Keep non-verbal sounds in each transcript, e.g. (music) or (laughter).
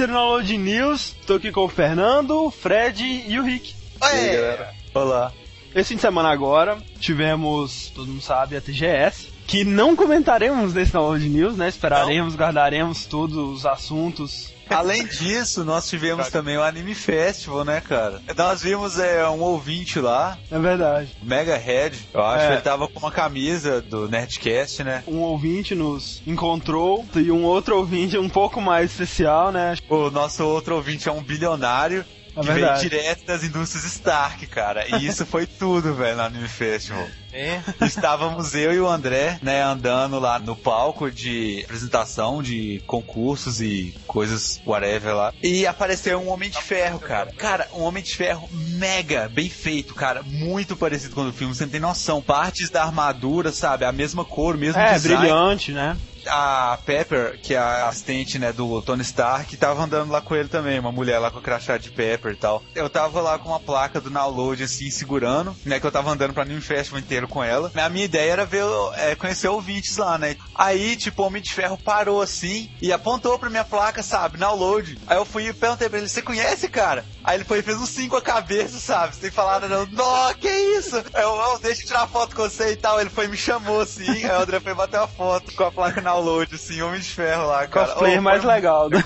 terceiro Download News. Tô aqui com o Fernando, o Fred e o Rick. Oi, galera. Olá. Esse fim de semana agora, tivemos, todo mundo sabe, a TGS. Que não comentaremos nesse Download News, né? Esperaremos, guardaremos todos os assuntos Além disso, nós tivemos também o Anime Festival, né, cara? Nós vimos é, um ouvinte lá. É verdade. Mega Head, eu acho É. que ele tava com uma camisa do Nerdcast, né? Um ouvinte nos encontrou e um outro ouvinte um pouco mais especial, né? O nosso outro ouvinte é um bilionário. É que veio verdade. direto das indústrias Stark, cara. E isso foi tudo, velho, no Anime Festival. É. Estávamos eu e o André, né, andando lá no palco de apresentação de concursos e coisas whatever lá. E apareceu um Homem de Ferro, cara. Cara, um Homem de Ferro mega bem feito, cara. Muito parecido com o do filme, você não tem noção. Partes da armadura, sabe? A mesma cor, o mesmo É, design. brilhante, né? A Pepper, que é a assistente, né, do Tony Stark, tava andando lá com ele também, uma mulher lá com o crachá de Pepper e tal. Eu tava lá com uma placa do download, assim, segurando, né, que eu tava andando pra Anime Festival inteiro com ela. A minha ideia era ver, é, conhecer ouvintes lá, né. Aí, tipo, o Homem de Ferro parou, assim, e apontou pra minha placa, sabe, download. Aí eu fui e perguntei pra ele, você conhece, cara? Aí ele foi e fez um 5 a cabeça, sabe, sem falar nada, não. Nó, que isso? Aí Eu, "Ó, deixa eu tirar foto com você e tal. Ele foi e me chamou, assim, aí o André foi bater uma foto com a placa download, assim, Homem de Ferro lá, cara. Cosplay Ô, mais foi- legal do.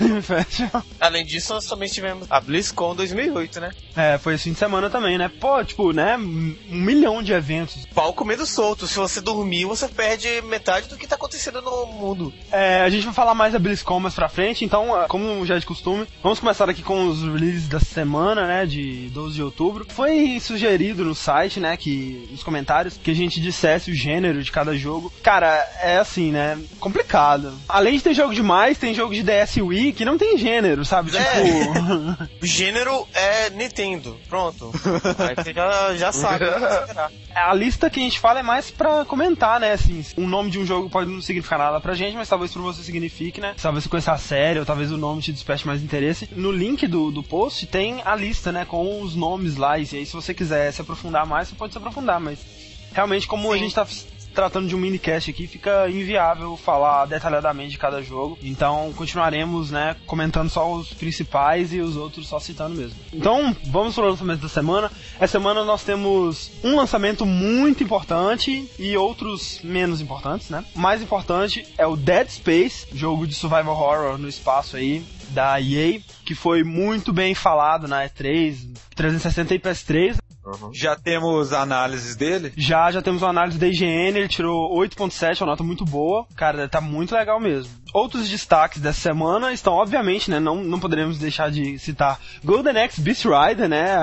Além disso, nós também tivemos a BlizzCon 2008, né? É, foi esse fim de semana também, né? Pô, tipo, né? Um milhão de eventos. Pau comendo solto. Se você dormir, você perde metade do que tá acontecendo no mundo. É, a gente vai falar mais da BlizzCon mais pra frente, então, ah, como já é de costume, vamos começar aqui com os releases da semana, né? De 12 de outubro. Foi sugerido no site, né? Que nos comentários, que a gente dissesse o gênero de cada jogo. Cara, é assim, né? Complicado. Além de ter jogo demais, tem jogo de DS Wii que não tem gênero, sabe? É. Tipo. (laughs) O gênero é Nintendo. Pronto. Aí você já, já sabe. o que esperar. A lista que a gente fala é mais pra comentar, né? Assim, o nome de um jogo pode não significar nada pra gente, mas talvez pra você signifique, né? Talvez você conheça a série, ou talvez o nome te desperte mais interesse. No link do, do post tem a lista, né? Com os nomes lá. E aí, se você quiser se aprofundar mais, você pode se aprofundar, mas realmente, como a Sim. gente tá tratando de um minicast aqui, fica inviável falar detalhadamente de cada jogo. Então continuaremos, né, comentando só os principais e os outros só citando mesmo. Então, vamos para o lançamento da semana. Essa semana nós temos um lançamento muito importante e outros menos importantes, né? O mais importante é o Dead Space, jogo de survival horror no espaço aí da EA, que foi muito bem falado na E3, 360 e PS3, Já temos análises dele. já, já temos uma análise da IGN, ele tirou 8.7, uma nota muito boa. Cara, tá muito legal mesmo. Outros destaques dessa semana estão, obviamente, né, não, não poderemos deixar de citar Golden Axe Beast Rider, né,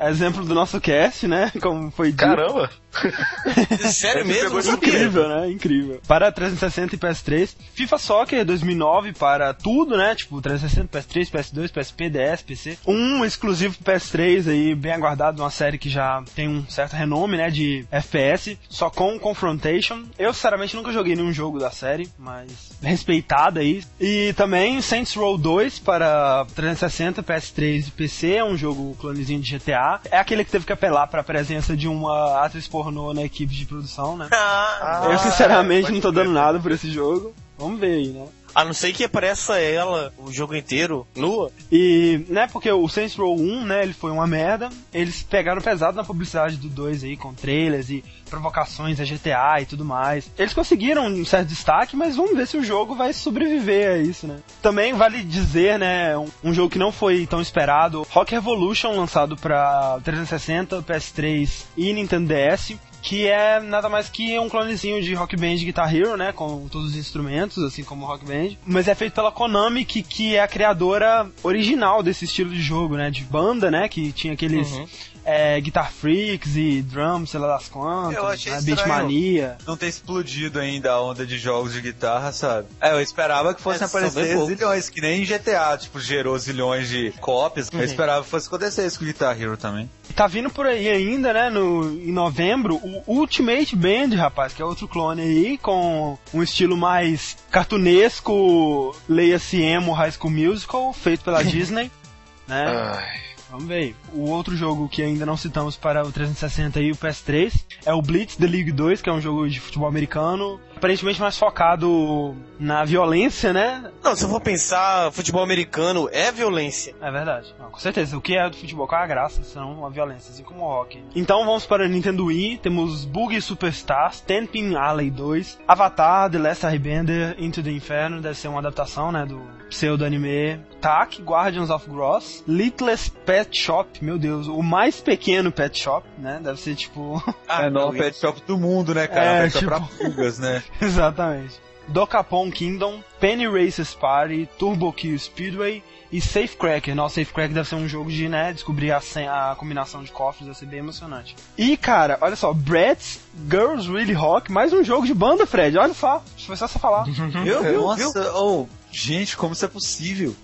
exemplo do nosso cast, né, (laughs) como foi dito. Caramba! (laughs) Sério mesmo? Incrível, né? Incrível. Para 360 e PS3. FIFA Soccer 2009 para tudo, né? Tipo, 360, PS3, PS2, PSP, DS, PC. Um exclusivo pro PS3 aí, bem aguardado, uma série que já tem um certo renome, né? De FPS, só com Confrontation. Eu, sinceramente, nunca joguei nenhum jogo da série, mas respeitada aí. E também Saints Row 2 para 360, PS3 e PC. É um jogo clonezinho de GTA. É aquele que teve que apelar para a presença de uma atriz pornô na equipe de produção, né? Ah, Eu sinceramente pode não tô dando nada por esse jogo. Vamos ver aí, né? A não ser que apareça ela o jogo inteiro nua. E, né, porque o Saints Row 1, né, ele foi uma merda. Eles pegaram pesado na publicidade do 2 aí, com trailers e provocações a GTA e tudo mais. Eles conseguiram um certo destaque, mas vamos ver se o jogo vai sobreviver a isso, né? Também vale dizer, né, um, um jogo que não foi tão esperado, Rock Revolution, lançado pra 360, PS3 e Nintendo DS. Que é nada mais que um clonezinho de Rock Band Guitar Hero, né? Com todos os instrumentos, assim como Rock Band. Mas é feito pela Konami, que, que é a criadora original desse estilo de jogo, né? De banda, né? Que tinha aqueles Uhum. É, Guitar Freaks e Drums, sei lá das quantas. Eu achei né. Beatmania. Não ter explodido ainda a onda de jogos de guitarra, sabe? É, eu esperava que fossem É, aparecer zilhões, que nem GTA, tipo, gerou zilhões de cópias. Uhum. Eu esperava que fosse acontecer isso com o Guitar Hero também. Tá vindo por aí ainda, né? No, em novembro, o Ultimate Band, rapaz, que é outro clone aí, com um estilo mais cartunesco, leia-se emo High School Musical, feito pela (laughs) Disney, né? Ai. Vamos ver. O outro jogo que ainda não citamos para o 360 e o PS3 é o Blitz The League 2, que é um jogo de futebol americano, aparentemente mais focado na violência, né? Não, se eu for pensar, futebol americano é violência. É verdade. Não, com certeza. O que é do futebol? Qual é a graça? Senão a violência, assim como o rock. Então vamos para o Nintendo Wii. Temos Boogie Superstars, Ten Pin Alley 2, Avatar, The Last Airbender, Into the Inferno. Deve ser uma adaptação, né? Do pseudo-anime. Tak, Guardians of Gross, Littlest Pet Shop. Meu Deus, o mais pequeno pet shop, né? Deve ser tipo... (laughs) é, não, o pet shop do mundo, né, cara? É, pet tipo- pra fugas, né? (laughs) Exatamente. Dokapon Kingdom, Penny Races Party, Turbo Kill Speedway e Safecracker. Nossa, Safecracker deve ser um jogo de, né, descobrir a, sen- a combinação de cofres, deve ser bem emocionante. E, cara, olha só, Bratz, Girls Really Rock, mais um jogo de banda, Fred, olha só. Foi só você falar. Viu, viu, viu? Nossa, oh, gente, como isso é possível?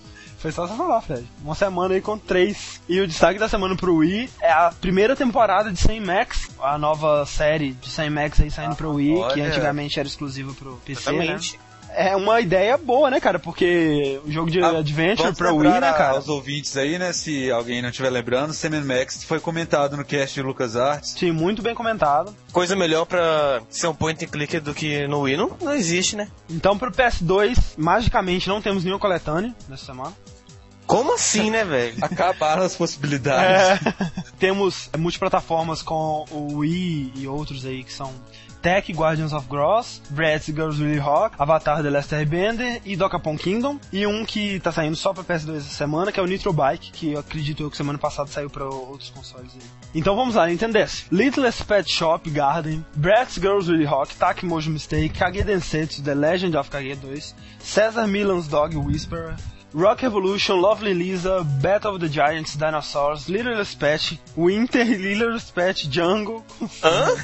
Foi só você falar, Fred. Uma semana aí com três. E o destaque da semana pro Wii é a primeira temporada de Sam Max, a nova série de Sam Max aí saindo pro Wii, que olha. antigamente era exclusiva pro PC, né? Exatamente. É uma ideia boa, né, cara? Porque o jogo de Ah, adventure pra Wii, né, cara? aos ouvintes aí, né? Se alguém não estiver lembrando, Sam Max foi comentado no cast de LucasArts. Sim, muito bem comentado. Coisa melhor pra ser um point and click do que no Wii não, não existe, né? Então, pro PS2, magicamente não temos nenhuma coletânea nessa semana. Como assim, né, velho? (laughs) Acabaram as possibilidades. É. (laughs) temos multiplataformas com o Wii e outros aí que são Tech Guardians of Gross, Bratz Girls Really Rock, Avatar The Last Airbender e Dokapon Kingdom. E um que tá saindo só pra PS2 essa semana, que é o Nitro Bike, que eu acredito eu que semana passada saiu pra outros consoles aí. Então vamos lá, Nintendo DS. Littlest Pet Shop Garden, Bratz Girls Really Rock, Tak Mojo Mistake, Kage Densetsu, The Legend of Kage 2, Cesar Milan's Dog Whisperer, Rock Evolution, Lovely Lisa, Battle of the Giants, Dinosaurs, Littlest Pet, Winter, Littlest Pet Jungle. Hã?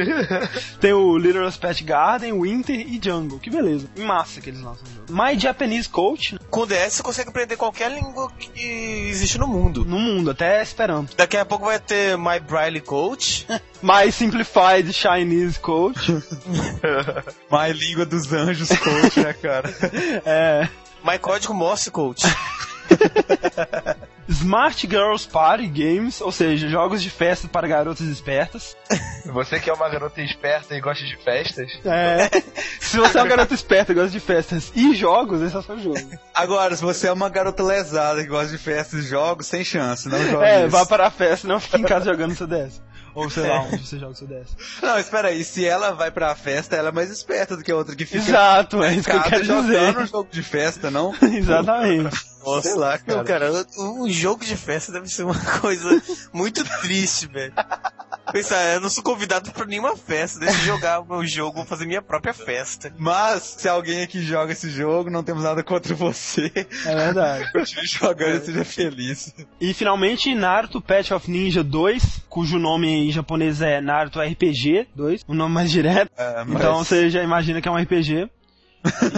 (laughs) Tem o Littlest Pet Garden, Winter e Jungle. Que beleza. Massa que eles lançam o jogo. My Japanese Coach Com o DS você consegue aprender qualquer língua que existe no mundo. no mundo, até esperando. Daqui a pouco vai ter My Braille Coach. (laughs) My Simplified Chinese Coach. (laughs) My língua dos anjos, coach, né, cara? é. My Código Morse Coach. (laughs) Smart Girls Party Games, ou seja, jogos de festa para garotas espertas. Você que é uma garota esperta e gosta de festas, É. (laughs) Se você é uma garota esperta e gosta de festas e jogos, esse é o seu jogo. Agora, se você é uma garota lesada que gosta de festas e jogos, sem chance, não joga É, isso. vá para a festa, não fique em casa jogando seu DS. Ou (laughs) sei lá, onde você joga seu DS. Não, espera aí, se ela vai pra festa, ela é mais esperta do que a outra que fica Exato, é isso que eu quero dizer. um jogo de festa, não? (laughs) Exatamente. Nossa, Sei lá, cara. Não, cara, um jogo de festa deve ser uma (laughs) coisa muito triste, velho. Pensar, eu não sou convidado pra nenhuma festa, deixa eu jogar o meu jogo, vou fazer minha própria festa. Mas, se alguém aqui joga esse jogo, não temos nada contra você. É verdade. (laughs) Continue jogando e seja feliz. E finalmente, Naruto Patch of Ninja 2, cujo nome em japonês é Naruto RPG 2, o nome mais direto. É, mas- Então você já imagina que é um RPG.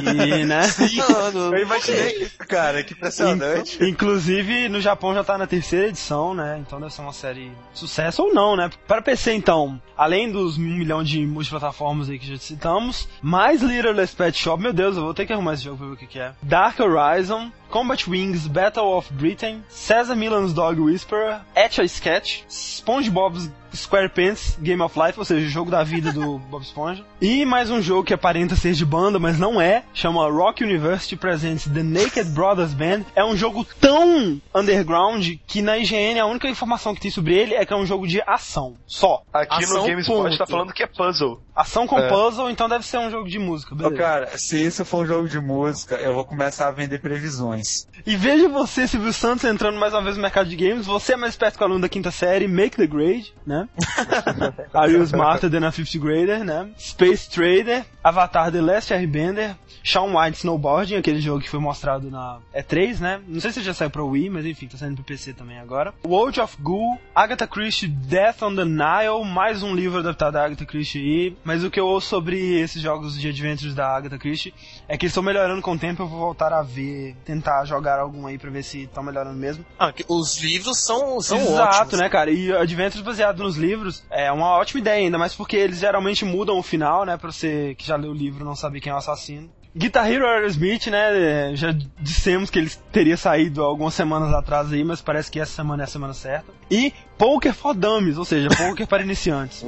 E, né? (laughs) Mano, Eu imaginei isso, cara, que impressionante. In- Inclusive, no Japão já tá na terceira edição, né? Então deve ser uma série sucesso ou não, né? Para PC, então, além dos um milhão de multiplataformas aí que já citamos, mais Littlest Pet Shop, meu Deus, eu vou ter que arrumar esse jogo pra ver o que, que é. Dark Horizon, Combat Wings Battle of Britain, Cesar Milan's Dog Whisperer, Etch a Sketch, SpongeBob's SquarePants Game of Life, ou seja, o jogo da vida do (laughs) Bob Esponja. E mais um jogo que aparenta ser de banda, mas não é, chama Rock University Presents The Naked Brothers Band. É um jogo tão underground que na IGN a única informação que tem sobre ele é que é um jogo de ação, só. aqui Ação, no GameSpot tá falando que é puzzle. Ação com É. puzzle, então deve ser um jogo de música, beleza. cara, se isso for um jogo de música, eu vou começar a vender previsões. E veja você, Silvio Santos, entrando mais uma vez no mercado de games. Você é mais perto que o aluno da quinta série, Make the Grade, né? (laughs) Are you smarter than a fifth grader, né? Space Trader, Avatar The Last Airbender, Shaun White Snowboarding, aquele jogo que foi mostrado na E3, né? Não sei se já saiu pra Wii, mas enfim, tá saindo pro PC também agora. World of Ghoul, Agatha Christie Death on the Nile, mais um livro adaptado da Agatha Christie aí. Mas o que eu ouço sobre esses jogos de adventures da Agatha Christie é que eles estão melhorando com o tempo, eu vou voltar a ver, tentar jogar algum aí pra ver se estão melhorando mesmo. ah, os livros são, são Exato, ótimos. né, cara? E Adventures baseado nos livros é uma ótima ideia, ainda mais porque eles geralmente mudam o final, né? Pra você que já leu o livro não saber quem é o assassino. Guitar Hero Aerosmith, né? Já dissemos que ele teria saído algumas semanas atrás aí, mas parece que essa semana é a semana certa. E Poker for Dummies, ou seja, Poker para (laughs) iniciantes.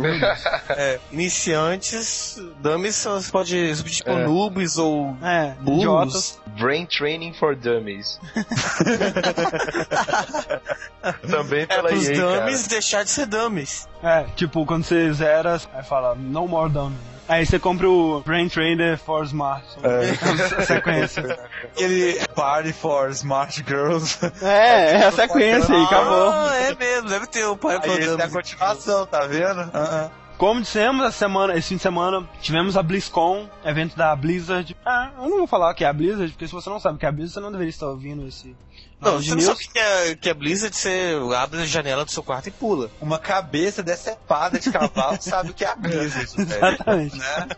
É, iniciantes, dummies você pode substituir por É. noobs ou É, burros. idiotas. Brain Training for Dummies. (laughs) Também É, pela pros EA, dummies deixar de ser dummies. É, tipo, quando você zera, aí fala, no more dummy. Né? Aí você compra o Brain Trainer for Smart. É. A sequência. (laughs) Aquele Party for Smart Girls. É, é a sequência aí, acabou. Ah, é mesmo, deve ter o pai Aí pro esse é a continuação, tá vendo? Ah. Como dissemos, essa semana, esse fim de semana, tivemos a BlizzCon, evento da Blizzard. Ah, eu não vou falar que é a Blizzard, porque se você não sabe que é a Blizzard, você não deveria estar ouvindo esse. Não, Round você não sabe que é, que é Blizzard, você abre a janela do seu quarto e pula. Uma cabeça decepada de cavalo (laughs) sabe o que é a Blizzard, velho. Exatamente. Né?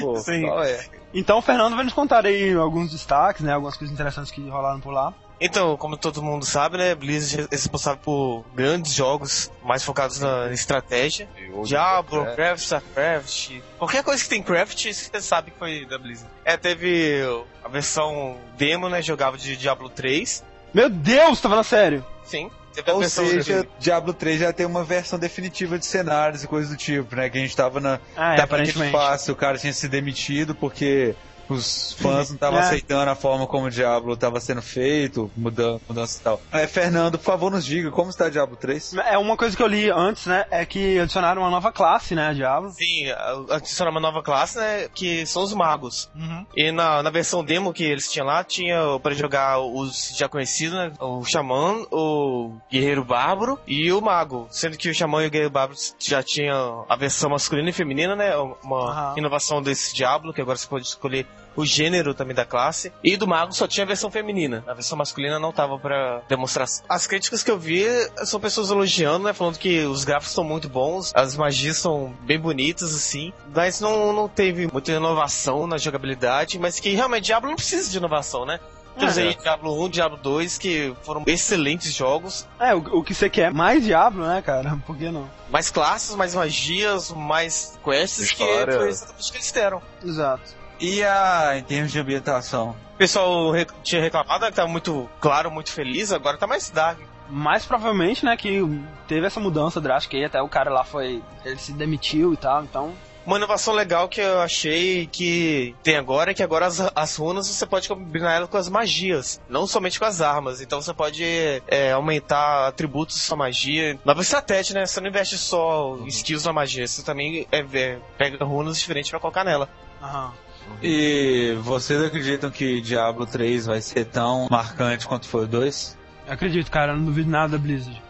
Pô, Sim. qual é? Então o Fernando vai nos contar aí alguns destaques, né? Algumas coisas interessantes que rolaram por lá. Então, como todo mundo sabe, né, Blizzard é responsável por grandes jogos mais focados na estratégia. Diablo, Warcraft, Starcraft, qualquer coisa que tem craft, você sabe que foi da Blizzard. É, teve a versão demo, né, jogava de Diablo 3. Meu Deus, tá falando sério? Sim. Ou seja, Diablo 3 já tem uma versão definitiva de cenários e coisas do tipo, né? Que a gente tava na Ah, é, Tá aparentemente. fácil, o cara tinha se demitido porque os fãs não estavam É. aceitando a forma como o Diablo estava sendo feito, mudança, mudança e tal. É, Fernando, por favor, nos diga como está Diablo 3? É uma coisa que eu li antes, né? É que adicionaram uma nova classe, né? Diablo. Sim, a- adicionar uma nova classe, né, que são os magos. Uhum. E na, na versão demo que eles tinham lá, tinha para jogar os já conhecidos, né? O Xamã, o Guerreiro Bárbaro e o Mago. Sendo que o Xamã e o Guerreiro Bárbaro já tinham a versão masculina e feminina, né? Uma Aham. inovação desse Diablo, que agora você pode escolher o gênero também da classe. E do Mago só tinha a versão feminina. A versão masculina não tava pra demonstração. As críticas que eu vi são pessoas elogiando, né? Falando que os gráficos são muito bons, as magias são bem bonitas, assim. Mas não, não teve muita inovação na jogabilidade, mas que realmente Diablo não precisa de inovação, né? Temos É. aí Diablo 1, Diablo 2, que foram excelentes jogos. É, o, o que você quer? Mais Diablo, né, cara? (laughs) Por que não? Mais classes, mais magias, mais quests, que História. foi exatamente o que eles deram. Exato. E a, em termos de ambientação? O pessoal re- tinha reclamado né, que tava muito claro, muito feliz, agora tá mais dark. Mais provavelmente, né, que teve essa mudança drástica aí, até o cara lá foi. Ele se demitiu e tal, então. Uma inovação legal que eu achei que tem agora é que agora as, as runas você pode combinar elas com as magias, não somente com as armas. Então você pode é, aumentar atributos da sua magia. Nova estratégia, né? Você não investe só em skills na magia, você também é, é, pega runas diferentes pra colocar nela. Aham. E vocês acreditam que Diablo 3 vai ser tão marcante quanto foi o 2? Eu acredito, cara, eu não duvido nada da Blizzard.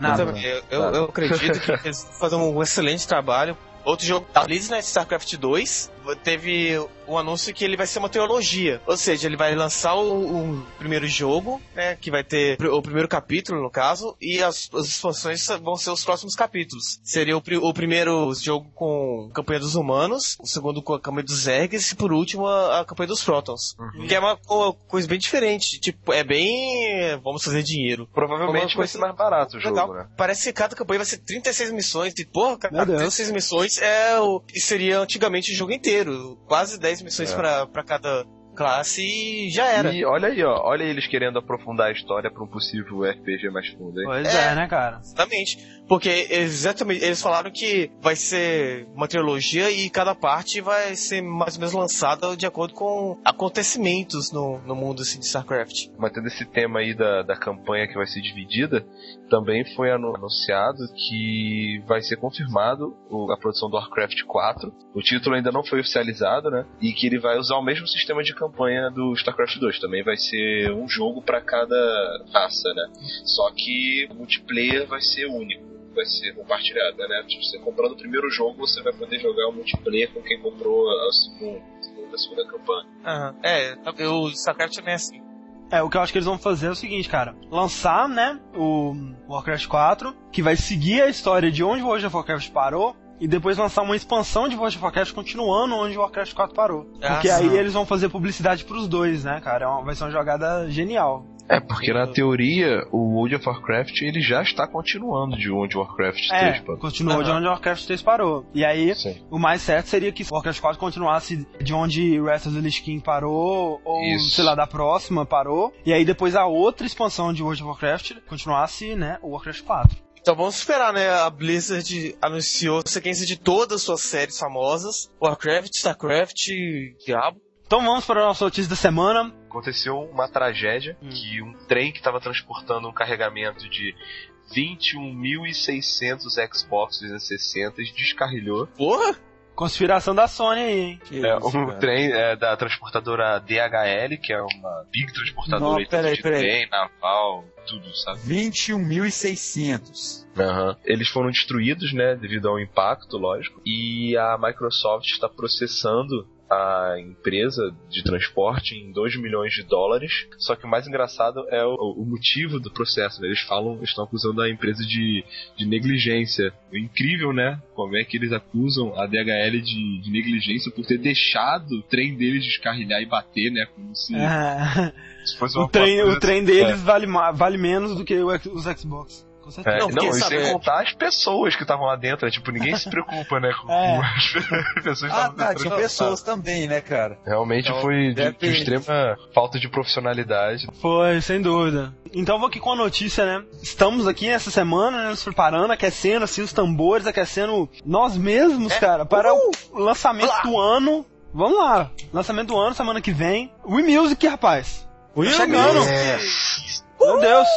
Nada. Eu, também, eu, eu- eu acredito que eles vão fazer um excelente trabalho. Outro jogo da Blizzard, né, StarCraft 2, teve o anúncio que ele vai ser uma trilogia. Ou seja, ele vai lançar o, o primeiro jogo, né, que vai ter o primeiro capítulo, no caso, e as, as expansões vão ser os próximos capítulos. Seria o, o primeiro jogo com a campanha dos humanos, o segundo com a campanha dos Zergs e por último a, a campanha dos Protons. Que é uma co- coisa bem diferente. Tipo, é bem... vamos fazer dinheiro. Provavelmente vai ser mais barato o jogo, Legal. né? Parece que cada campanha vai ser 36 missões. E, porra, cara, Deus. 36 missões é o que seria antigamente o jogo inteiro. Quase 10 missões É. pra cada classe e já era. E olha aí, ó, olha eles querendo aprofundar a história pra um possível RPG mais fundo aí. Pois É. é, né, cara? Exatamente. Porque exatamente, eles falaram que vai ser uma trilogia e cada parte vai ser mais ou menos lançada de acordo com acontecimentos no, no mundo assim, de StarCraft. Mantendo esse tema aí da, da campanha que vai ser dividida, também foi anu- anunciado que vai ser confirmado o- a produção do Warcraft 4. O título ainda não foi oficializado, né? E que ele vai usar o mesmo sistema de campanha do StarCraft 2. Também vai ser um jogo para cada raça, né? Só que o multiplayer vai ser único. Vai ser compartilhado, né? Tipo, você comprando o primeiro jogo, você vai poder jogar o multiplayer com quem comprou a segunda, a segunda, campanha. Aham. É, o StarCraft também é assim. É, o que eu acho que eles vão fazer é o seguinte, cara. Lançar, né, o Warcraft 4, que vai seguir a história de onde o World of Warcraft parou, e depois lançar uma expansão de World of Warcraft continuando onde o Warcraft 4 parou. Ah, Porque sim. aí eles vão fazer publicidade pros dois, né, cara? É uma- vai ser uma jogada genial. É, porque na teoria o World of Warcraft ele já está continuando de onde o Warcraft É, 3 parou. continuou de Aham. onde o Warcraft 3 parou. E aí, Sim. o mais certo seria que o Warcraft 4 continuasse de onde Wrath of the Lich King parou, ou Isso. sei lá, da próxima parou. E aí depois a outra expansão de World of Warcraft continuasse, né, o Warcraft 4. Então vamos esperar, né? A Blizzard anunciou a sequência de todas as suas séries famosas: Warcraft, Starcraft, Diabo. Então vamos para a nossa notícia da semana. Aconteceu uma tragédia Hum. que um trem que estava transportando um carregamento de 21.600 Xbox 360 descarrilhou. Porra! Conspiração da Sony aí, hein? Que É, isso, um cara. trem é, da transportadora DHL, que é uma big transportadora Não, aí, peraí, de peraí. trem, naval, tudo, sabe? 21.600. Aham. Eles foram destruídos, né, devido ao impacto, lógico. E a Microsoft está processando a empresa de transporte em 2 milhões de dólares. Só que o mais engraçado é o, o motivo do processo. né? Eles falam, estão acusando a empresa de, de negligência. É incrível, né? Como é que eles acusam a DHL de, de negligência por ter deixado o trem deles descarrilhar e bater, né? Como se, É, se fosse o, uma trem, coisa o trem deles vale, ma- vale menos do que o os Xbox. Com certeza. É, Não, não, e sem contar as pessoas que estavam lá dentro, né? tipo, ninguém se preocupa, né, com, (laughs) É. com (laughs) as pessoas que Ah, estavam tá, dentro. tinha pessoas também, né, cara? Realmente Então, foi de, de extrema falta de profissionalidade. Foi, sem dúvida. Então vou aqui com a notícia, né? Estamos aqui essa semana, né, nos preparando, aquecendo assim os tambores, aquecendo nós mesmos, É. cara, para Uhul! o lançamento Lá. do ano. Vamos lá, lançamento do ano, semana que vem. Wii Music, rapaz. Wii chegando. É, Meu Deus.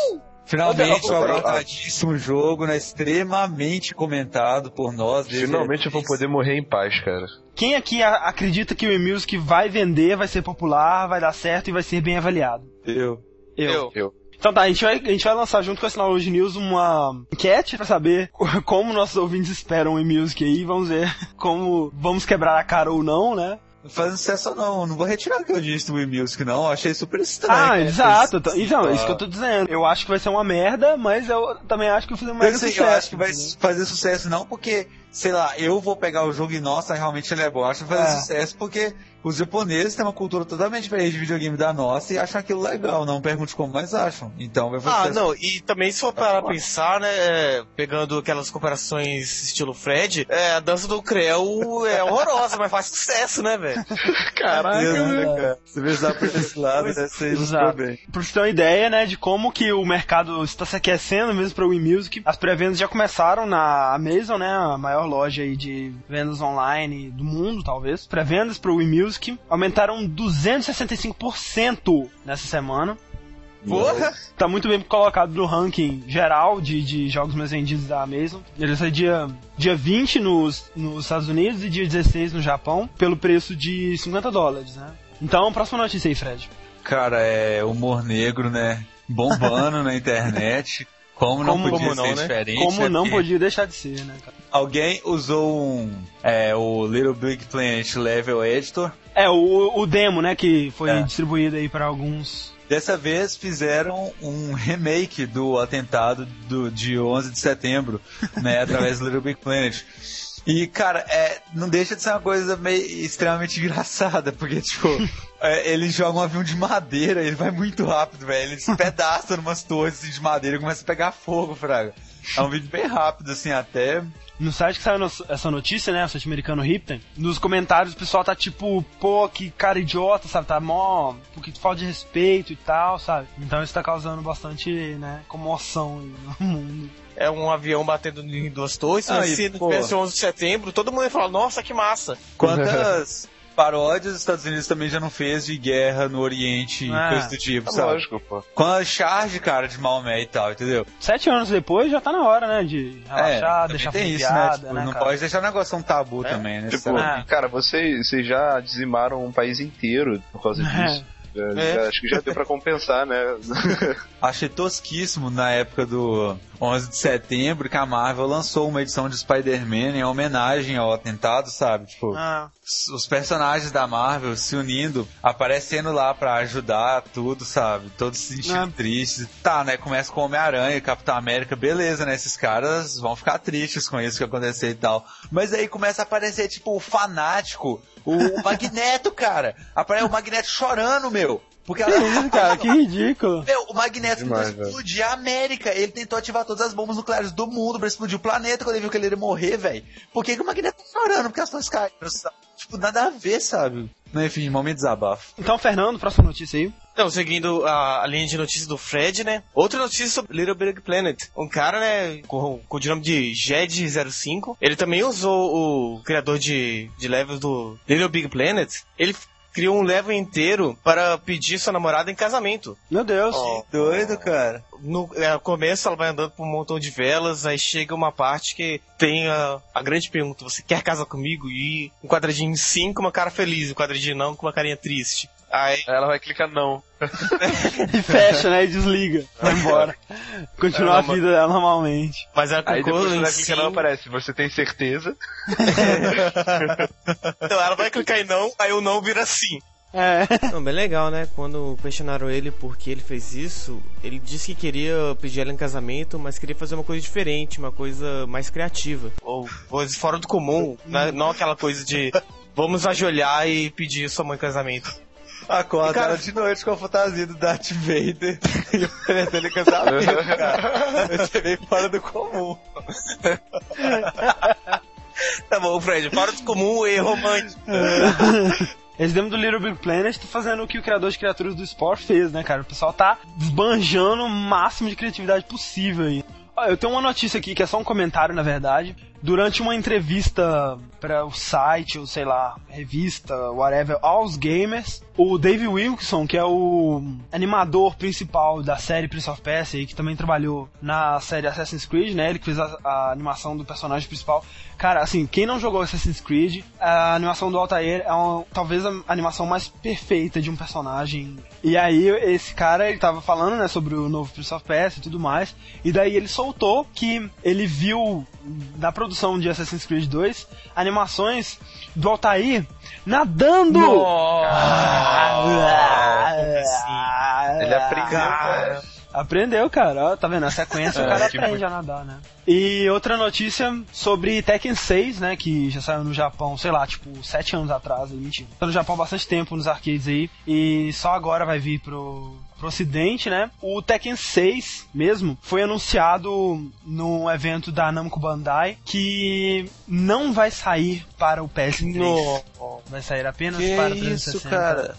Finalmente, o aguardadíssimo jogo, né? Extremamente comentado por nós. finalmente eu vou a- poder morrer em paz, cara. Quem aqui a- acredita que o Wii Music vai vender, vai ser popular, vai dar certo e vai ser bem avaliado? Eu. Eu. Eu. Então tá, a gente, vai, a gente vai lançar junto com esse Download News uma enquete pra saber (laughs) como nossos ouvintes esperam o e-music aí. Vamos ver como vamos quebrar a cara ou não, né? Não faz sucesso não, não vou retirar o que eu disse do Wii Music não, eu achei super estranho. Ah, exato. Então, então, é isso que eu tô dizendo. Eu acho que vai ser uma merda, mas eu também acho que vai fazer um Eu, mega assim, sucesso. eu acho que vai fazer sucesso não porque, sei lá, eu vou pegar o jogo e nossa, realmente ele é bom. Eu acho que vai fazer É. sucesso porque os japoneses têm uma cultura totalmente diferente de videogame da nossa e acham aquilo legal. Não pergunte como, mas acham. Então vai fazer Ah, sucesso. não, e também se for para pensar, né, é, pegando aquelas comparações estilo Fred, é, a dança do Creu é horrorosa, mas faz sucesso, né, velho? (laughs) Caraca, né, cara. Se pensar por esse lado, né, você ilustrou bem. Pra você ter uma ideia, né, de como que o mercado está se aquecendo mesmo para o Wii Music. As pré-vendas já começaram na Amazon, né, a maior loja aí de vendas online do mundo, talvez. Pré-vendas para o Wii Music aumentaram 265% nessa semana. Porra! Tá muito bem colocado no ranking geral de, de jogos mais vendidos da Amazon. Ele sai dia, dia 20 nos, nos Estados Unidos e dia 16 no Japão, pelo preço de 50 dólares, né? Então, próxima notícia aí, Fred. Cara, é humor negro, né? Bombando (laughs) na internet. Como não Como- podia como ser não, né? diferente. Como né? não Porque podia deixar de ser, né, cara? Alguém usou um. É, o Little Big Planet Level Editor. É, o, o demo, né, que foi É. distribuído aí pra alguns. Dessa vez fizeram um remake do atentado do, de 11 de setembro, né? (laughs) através do Little Big Planet. E, cara, é, não deixa de ser uma coisa meio extremamente (laughs) engraçada, porque, tipo, é, ele joga um avião de madeira, ele vai muito rápido, velho. Ele despedaça numas torres assim, de madeira e começa a pegar fogo, Fraga. É um vídeo bem rápido, assim, até. No site que saiu no- essa notícia, né, o site americano Ripten, nos comentários o pessoal tá tipo, pô, que cara idiota, sabe? Tá mó, porque falta de respeito e tal, sabe? Então isso tá causando bastante, né, comoção no (laughs) mundo. É um avião batendo em duas torres, Ah, e, se pô. tivesse 11 de setembro, todo mundo ia falar, nossa, que massa. Quantas paródias os Estados Unidos também já não fez de guerra no Oriente e Ah, coisa do tipo, É sabe? lógico, pô. Com a charge, cara, de Maomé e tal, entendeu? Sete anos depois já tá na hora, né, de relaxar, também deixar tem isso, piada, né? Tipo, né, não cara? pode deixar o negócio um tabu É, também, né? Tipo? Ah. cara, vocês, vocês já dizimaram um país inteiro por causa disso. Já- É. já- acho que já deu pra compensar, né? (laughs) Achei tosquíssimo na época do 11 de setembro que a Marvel lançou uma edição de Spider-Man em homenagem ao atentado, sabe? Tipo, Ah, os personagens da Marvel se unindo, aparecendo lá pra ajudar tudo, sabe? Todos se sentindo Ah. tristes. Tá, né? Começa com Homem-Aranha Capitão América, beleza, né? Esses caras vão ficar tristes com isso que aconteceu e tal. Mas aí começa a aparecer, tipo, o fanático, o (laughs) Magneto, cara. Aparece o Magneto chorando, meu. Porque ela... Isso, (laughs) cara, que ridículo. Meu, o Magneto Demais, tentou explodir a América. Ele tentou ativar todas as bombas nucleares do mundo pra explodir o planeta quando ele viu que ele ia morrer, velho. Por que, que o Magneto tá chorando? Porque as coisas caíram, sabe? Tipo, nada a ver, sabe? Não, enfim, momento de desabafo. Então, Fernando, próxima notícia aí. Então, seguindo a, a linha de notícias do Fred, né? Outra notícia sobre Little Big Planet. Um cara, né, com, com o nome de Jed05, ele também usou o criador de, de levels do Little Big Planet. Ele criou um level inteiro para pedir sua namorada em casamento. Meu Deus. Ó, Doido, cara. no, é, no começo ela vai andando por um montão de velas, aí chega uma parte que tem a, a grande pergunta: você quer casar comigo? E um quadradinho sim com uma cara feliz, um quadradinho não com uma carinha triste. Aí ela vai clicar não. (laughs) E fecha, né? E desliga. Vai embora. Continua É, a vida dela normalmente. Mas ela Aí depois ela clica não aparece. Você tem certeza? (laughs) Então ela vai clicar em não, aí o não vira sim. É. Não, bem legal, né? Quando questionaram ele por que ele fez isso, ele disse que queria pedir ela em casamento, mas queria fazer uma coisa diferente, uma coisa mais criativa. Ou coisa fora do comum, né? não aquela coisa de vamos ajoelhar e pedir sua mãe em casamento. Acorda cara- ela de noite com a fantasia do Darth Vader (laughs) e oferecendo casamento, cara. Isso é bem fora do comum. (laughs) Tá bom, Fred, fora do comum e romântico. Eles lembram do Little Big Planet, tá fazendo o que o criador de criaturas do Spore fez, né, cara? O pessoal tá desbanjando o máximo de criatividade possível aí. Ó, eu tenho uma notícia aqui que é só um comentário, na verdade. Durante uma entrevista para o site, ou sei lá, revista, whatever, aos gamers, o Dave Wilson, que é o animador principal da série Prince of Persia, que também trabalhou na série Assassin's Creed, né? Ele que fez a, a animação do personagem principal. Cara, assim, quem não jogou Assassin's Creed, a animação do Altair é uma- talvez a animação mais perfeita de um personagem. E aí, esse cara, ele tava falando, né, sobre o novo Prince of Persia e tudo mais. E daí ele soltou que ele viu na produção de Assassin's Creed 2 animações do Altair nadando! Ah, Ele aprendeu, cara. Aprendeu, cara. Ó, Tá vendo? A sequência o É, cara que aprende a nadar, né? E outra notícia sobre Tekken 6, né? Que já saiu no Japão, sei lá, tipo, sete anos atrás aí, mentira. Tá no Japão há bastante tempo nos arcades aí. E só agora vai vir pro, pro ocidente, né? O Tekken 6 mesmo foi anunciado no evento da Namco Bandai que não vai sair para o PS3. Vai sair apenas Que para o isso, 360. cara?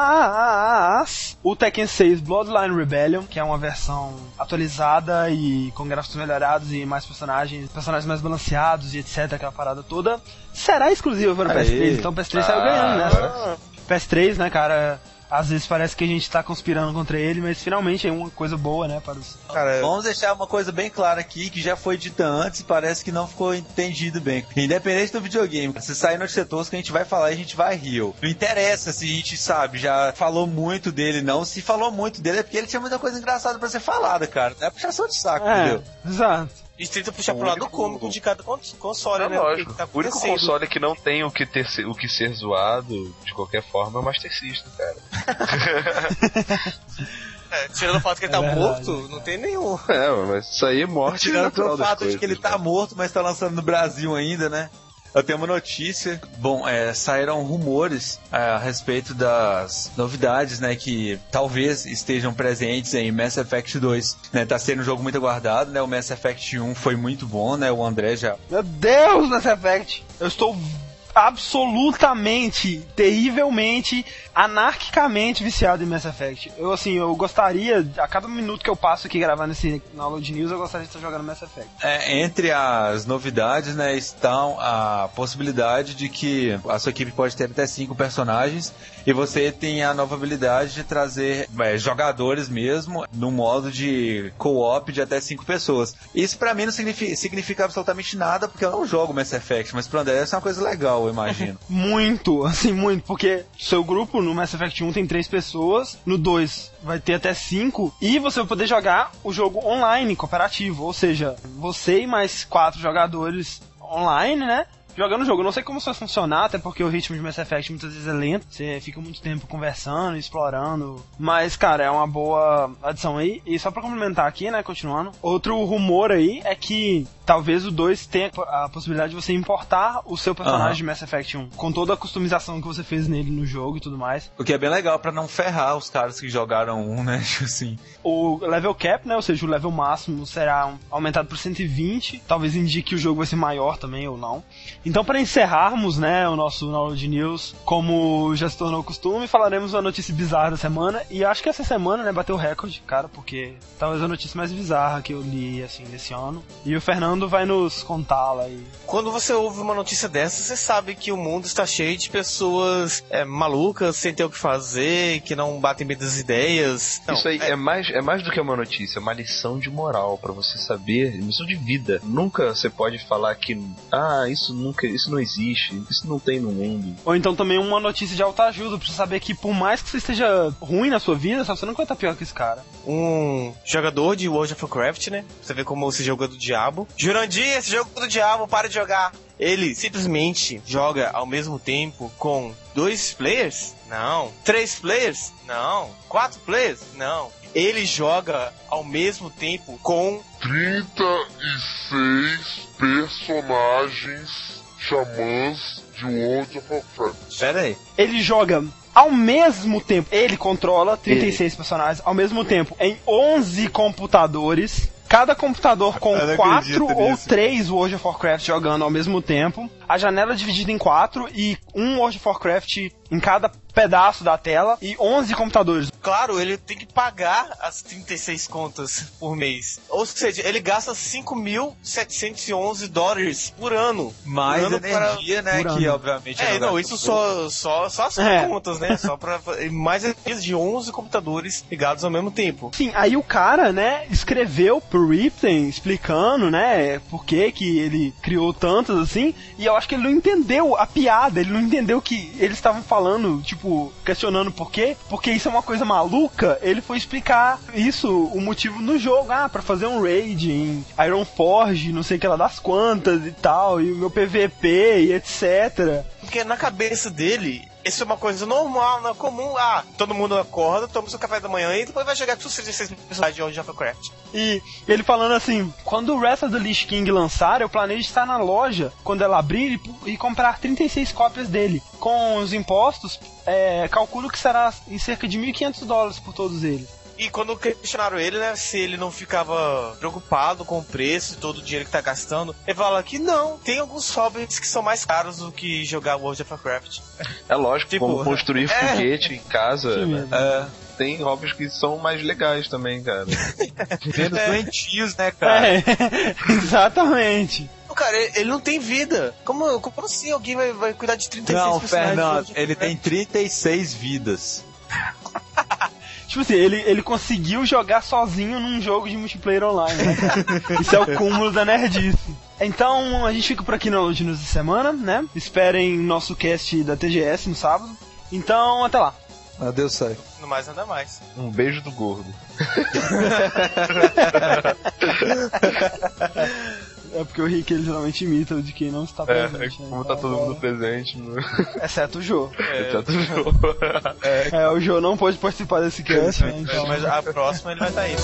Mas o Tekken 6 Bloodline Rebellion, que é uma versão atualizada e com gráficos melhorados e mais personagens, personagens mais balanceados e etc, aquela parada toda, será exclusivo para o Aí. PS3. Então o PS3 saiu Ah, ganhando, né? agora PS3, né, cara? Às vezes parece que a gente tá conspirando contra ele, mas finalmente é uma coisa boa, né, para os Cara, Vamos deixar uma coisa bem clara aqui, que já foi dita antes e parece que não ficou entendido bem. Independente do videogame, se sair notícia tosca, a gente vai falar e a gente vai rir. Não interessa se a gente sabe, já falou muito dele, não. Se falou muito dele é porque ele tinha muita coisa engraçada pra ser falada, cara. É puxação de saco, É, entendeu? exato. A gente tenta puxar O pro lado único- cômico de cada cons- console, É né? lógico. que tá o único console que não tem o que, ter, o que ser zoado de qualquer forma é o Master System, cara. (laughs) É, tirando o fato que ele É tá verdade, morto, não tem nenhum. É, mas isso aí é morte Tirando o fato coisas, de que ele né? tá morto, mas tá lançando no Brasil ainda, né? Eu tenho uma notícia. Bom, é, saíram rumores é, a respeito das novidades, né? Que talvez estejam presentes em Mass Effect 2. Né, tá sendo um jogo muito aguardado, né? O Mass Effect 1 foi muito bom, né? O André já. Meu Deus, Mass Effect! Eu estou absolutamente, terrivelmente, anarquicamente viciado em Mass Effect. Eu, assim, eu gostaria, a cada minuto que eu passo aqui gravando esse Download News, eu gostaria de estar jogando Mass Effect. É, entre as novidades, né, estão a possibilidade de que a sua equipe pode ter até cinco personagens e você tem a nova habilidade de trazer é, jogadores mesmo no modo de co-op de até cinco pessoas. Isso pra mim não significa, significa absolutamente nada porque eu não jogo Mass Effect, mas pro André deve ser uma coisa legal, eu imagino. (laughs) Muito, (laughs) assim, muito, porque seu grupo no Mass Effect 1 tem três pessoas, no 2 vai ter até cinco, e você vai poder jogar o jogo online, cooperativo, ou seja, você e mais quatro jogadores online, né? Jogando o jogo. Não sei como isso vai funcionar, até porque o ritmo de Mass Effect muitas vezes é lento. Você fica muito tempo conversando, explorando. Mas, cara, é uma boa adição aí. E só pra complementar aqui, né, continuando. Outro rumor aí é que talvez o 2 tenha a possibilidade de você importar o seu personagem Aham. de Mass Effect 1. Com toda a customização que você fez nele no jogo e tudo mais. O que é bem legal pra não ferrar os caras que jogaram um, né? (laughs) Tipo assim. O level cap, né, ou seja, o level máximo será um- aumentado por 120. Talvez indique que o jogo vai ser maior também ou não. Então, para encerrarmos, né, o nosso Knowledge News, como já se tornou costume, falaremos uma notícia bizarra da semana. E acho que essa semana, né, bateu o recorde, cara, porque talvez a notícia mais bizarra que eu li, assim, desse ano. E o Fernando vai nos contá-la aí. Quando você ouve uma notícia dessa, você sabe que o mundo está cheio de pessoas é, malucas, sem ter o que fazer, que não batem bem das ideias. Não, Isso aí é... mais, é mais do que uma notícia, é uma lição de moral pra você saber, lição de vida. Nunca você pode falar que ah, isso nunca, isso não existe, isso não tem no mundo. Ou então também uma notícia de autoajuda, pra você saber que por mais que você esteja ruim na sua vida, sabe, você nunca vai estar pior que esse cara. um jogador de World of Warcraft, né? Você vê como esse jogo é do diabo. Jurandir, esse jogo é do diabo, para de jogar. Ele simplesmente joga ao mesmo tempo com dois players? Não. Três players? Não. Quatro players? Não. Ele joga ao mesmo tempo com 36 personagens xamãs de World of Warcraft. Pera aí. ele joga ao mesmo tempo, ele controla 36 personagens ao mesmo tempo em 11 computadores. Cada computador com Eu não 4 acredito ou nisso. 3 World of Warcraft jogando ao mesmo tempo. A janela é dividida em 4 e um World of Warcraft em cada pedaço da tela e 11 computadores. Claro, ele tem que pagar as 36 contas por mês. Ou seja, ele gasta 5.711 dólares por ano. Mais Por ano para- energia, né? por Que ano. obviamente É, jogar não, isso só, só, só as É. contas, né? Só pra. Mais de 11 computadores ligados ao mesmo tempo. Sim, aí o cara, né, escreveu pro Ripton explicando, né, por que que ele criou tantas assim, e eu acho que ele não entendeu a piada, ele não entendeu que eles estavam falando, tipo, questionando por quê, porque isso é uma coisa maluca, ele foi explicar isso, o motivo no jogo, ah, pra fazer um raid em Iron Forge, não sei o que lá das quantas e tal, e o meu PVP e etc. Porque na cabeça dele, isso é uma coisa normal, não é comum. Ah, todo mundo acorda, toma seu café da manhã e depois vai jogar com seus 36 personagens de World of Warcraft. E ele falando assim: quando o Wrath of the Lich King lançar, eu planejo estar na loja quando ela abrir e, e comprar 36 cópias dele. Com os impostos, é, calculo que será em cerca de 1.500 dólares por todos eles. E quando questionaram ele, né, se ele não ficava preocupado com o preço e todo o dinheiro que tá gastando, ele fala que não, tem alguns hobbies que são mais caros do que jogar World of Warcraft. É lógico, Tipo, como construir é. foguete em casa, né? É, tem hobbies que são mais legais também, cara. (laughs) menos doentios, né, cara? É, (laughs) exatamente. Cara, ele, não tem vida. Como, como assim alguém vai, vai cuidar de 36 Não, Fernando, ele tem Warcraft? 36 vidas. Tipo assim, ele, ele conseguiu jogar sozinho num jogo de multiplayer online, né, cara? (laughs) Isso é o cúmulo da nerdice. Então, a gente fica por aqui no Load News de semana, né? Esperem nosso cast da TGS no sábado. Então, até lá. Adeus, sai. No mais, nada mais. Um beijo do gordo. (laughs) É porque o Rick ele geralmente imita o de quem não está É, presente. né? como tá todo mundo presente, no... Exceto o Jô. exceto o jogo. É, o Jô não pôde participar desse cast, né? Então... Mas a próxima ele vai estar aí.